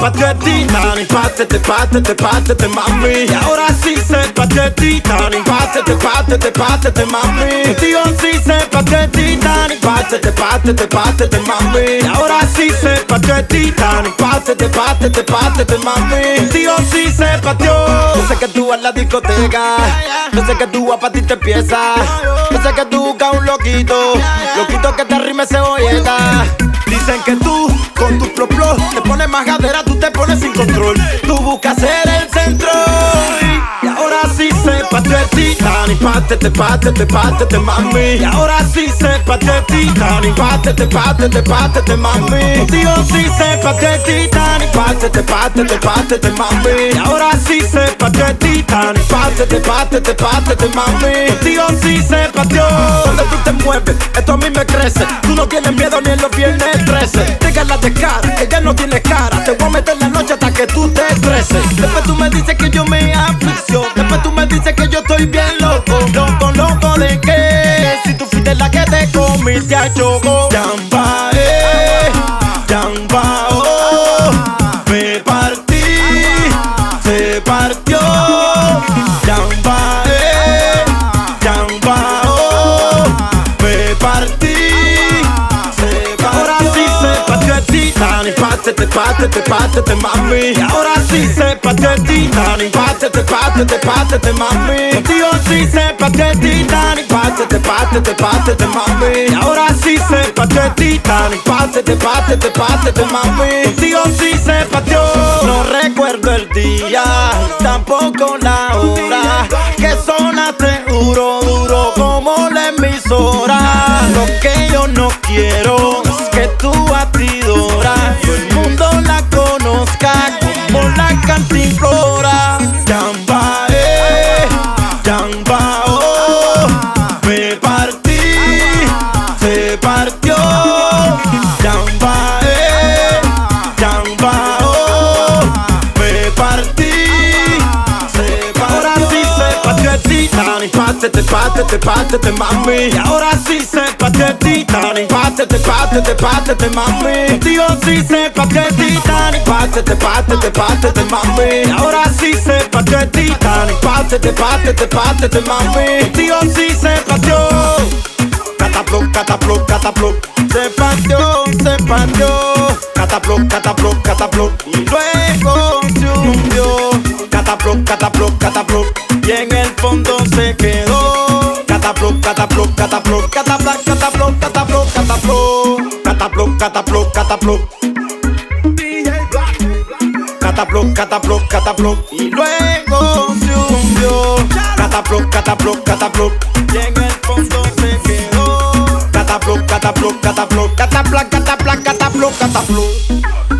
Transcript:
patetita, ni pátete, pátete, mami. Y ahora sí se patetita, ni pátete, pátete, mami. Tío sí se patetita, ni pátete, pátete, mami. Y ahora sí se patetita, ni pátete, pátete, mami. Tío sí se pateó. Yo sé que tú vas a la discoteca, yo sé que tú vas pa' ti te empieza. Yo sé que tú buscas un loquito, loquito que te rime cebolleta. Dicen que tú, con tu plop te pones más gadera, control. Tú buscas ser el centro. Y ahora sí se patetita, ni pátete, pátete, pátete, mami. Y ahora sí se patetita, ni pátete, pátete, pátete, mami. Tío sí se patetita, ni pátete, pátete, pátete, mami. Y ahora sí se patetita, ni pátete, pátete, pátete, mami. Tío sí se pateó. Donde tú te mueves, esto a mí me crece. Tú no tienes miedo ni en los viernes 13. Dígala de cara, ella no tiene cara. Te voy a meter la noche que tú te estreses. Después tú me dices que yo me aficio. Después tú me dices que yo estoy bien loco. Loco, loco de qué. Si tú fuiste la que te comiste a choco. Yamba, eh. Oh. Me partí. Se partió. Yamba, eh. Oh. Me partí. Pátete, pátete, pátete, mami. Y ahora sí se patetita, ni pátete, pátete, pátete, mami. Tío sí se patetita, ni pátete, pátete, pátete, mami. Y ahora sí se patetita, ni pátete, pátete, pátete, mami. Tío sí se pateó. No recuerdo el día, tampoco la hora. Que sonaste duro, duro como la emisora. Pátete, pátete, pátete, mami. Y ahora sí se patetita, ni pátete, pátete, pátete, mami. Tío sí se patetita, ni pátete, pátete, pátete, mami. Y ahora sí se patetita, ni pátete, pátete, pátete, mami. Tío sí se pateó. Cataplo, cataplo, cataplo. Se partió, se partió. Cataplo, cataplo, cataplo. Y luego se hundió. Cataplo, cataplo, cataplo. Cataplo, cataplo. Catapla, cataplo, cataplo, cataplo. Cataplo, cataplo, cataplo. Cataplo, cataplo, cataplo. Y luego se hundió. Cataplo, cataplo, cataplo. Y en el fondo se quedó. Cataplo, cataplo, cataplo. Catapla, catapla, cataplo, cataplo.